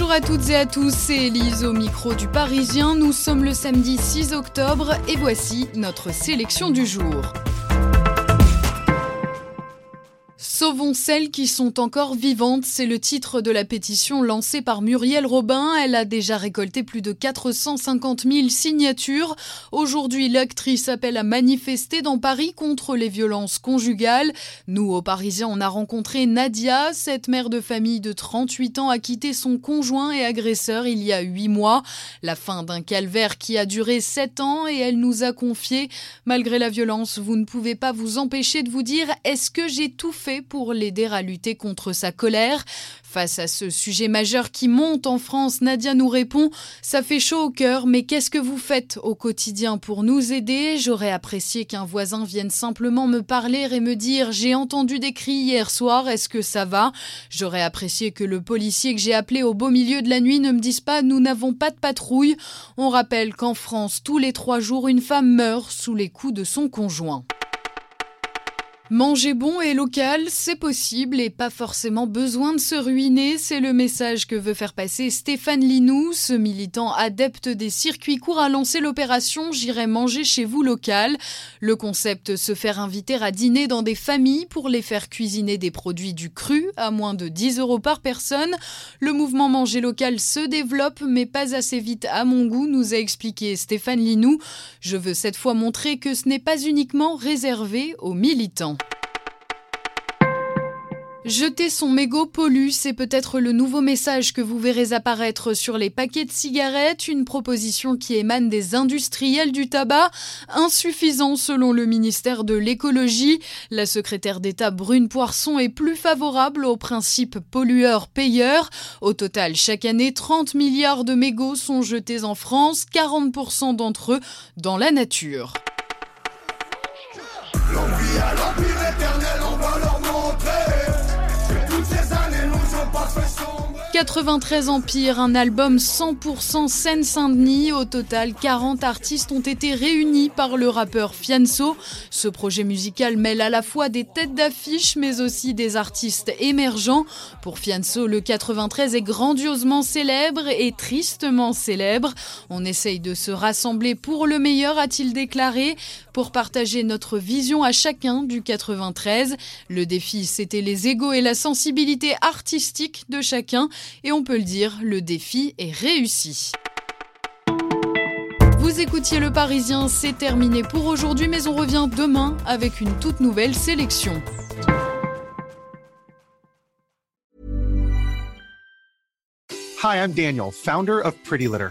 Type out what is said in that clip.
Bonjour à toutes et à tous, c'est Elise au micro du Parisien. Nous sommes le samedi 6 octobre et voici notre sélection du jour. Sauvons celles qui sont encore vivantes, c'est le titre de la pétition lancée par Muriel Robin. Elle a déjà récolté plus de 450 000 signatures. Aujourd'hui, l'actrice appelle à manifester dans Paris contre les violences conjugales. Nous, aux Parisiens, on a rencontré Nadia. Cette mère de famille de 38 ans a quitté son conjoint et agresseur il y a 8 mois. La fin d'un calvaire qui a duré 7 ans et elle nous a confié Malgré la violence, vous ne pouvez pas vous empêcher de vous dire est-ce que j'ai tout fait pour l'aider à lutter contre sa colère. Face à ce sujet majeur qui monte en France, Nadia nous répond Ça fait chaud au cœur, mais qu'est-ce que vous faites au quotidien pour nous aider? J'aurais apprécié qu'un voisin vienne simplement me parler et me dire J'ai entendu des cris hier soir, est-ce que ça va? J'aurais apprécié que le policier que j'ai appelé au beau milieu de la nuit ne me dise pas Nous n'avons pas de patrouille. On rappelle qu'en France, tous les trois jours, une femme meurt sous les coups de son conjoint. Manger bon et local, c'est possible et pas forcément besoin de se ruiner, c'est le message que veut faire passer Stéphane Linou, ce militant adepte des circuits courts a lancé l'opération J'irai manger chez vous local. Le concept se faire inviter à dîner dans des familles pour les faire cuisiner des produits du cru à moins de 10 euros par personne. Le mouvement manger local se développe mais pas assez vite à mon goût, nous a expliqué Stéphane Linou. Je veux cette fois montrer que ce n'est pas uniquement réservé aux militants. Jeter son mégot pollue, c'est peut-être le nouveau message que vous verrez apparaître sur les paquets de cigarettes, une proposition qui émane des industriels du tabac, insuffisant selon le ministère de l'écologie. La secrétaire d'État Brune Poisson est plus favorable au principe pollueur-payeur. Au total, chaque année, 30 milliards de mégots sont jetés en France, 40% d'entre eux dans la nature. 93 Empire, un album 100% Seine-Saint-Denis. Au total, 40 artistes ont été réunis par le rappeur Fianso. Ce projet musical mêle à la fois des têtes d'affiche, mais aussi des artistes émergents. Pour Fianso, le 93 est grandiosement célèbre et tristement célèbre. On essaye de se rassembler pour le meilleur, a-t-il déclaré, pour partager notre vision à chacun du 93. Le défi, c'était les égaux et la sensibilité artistique de chacun. Et on peut le dire, le défi est réussi. Vous écoutiez Le Parisien, c'est terminé pour aujourd'hui, mais on revient demain avec une toute nouvelle sélection. Hi, I'm Daniel, founder of Pretty Litter.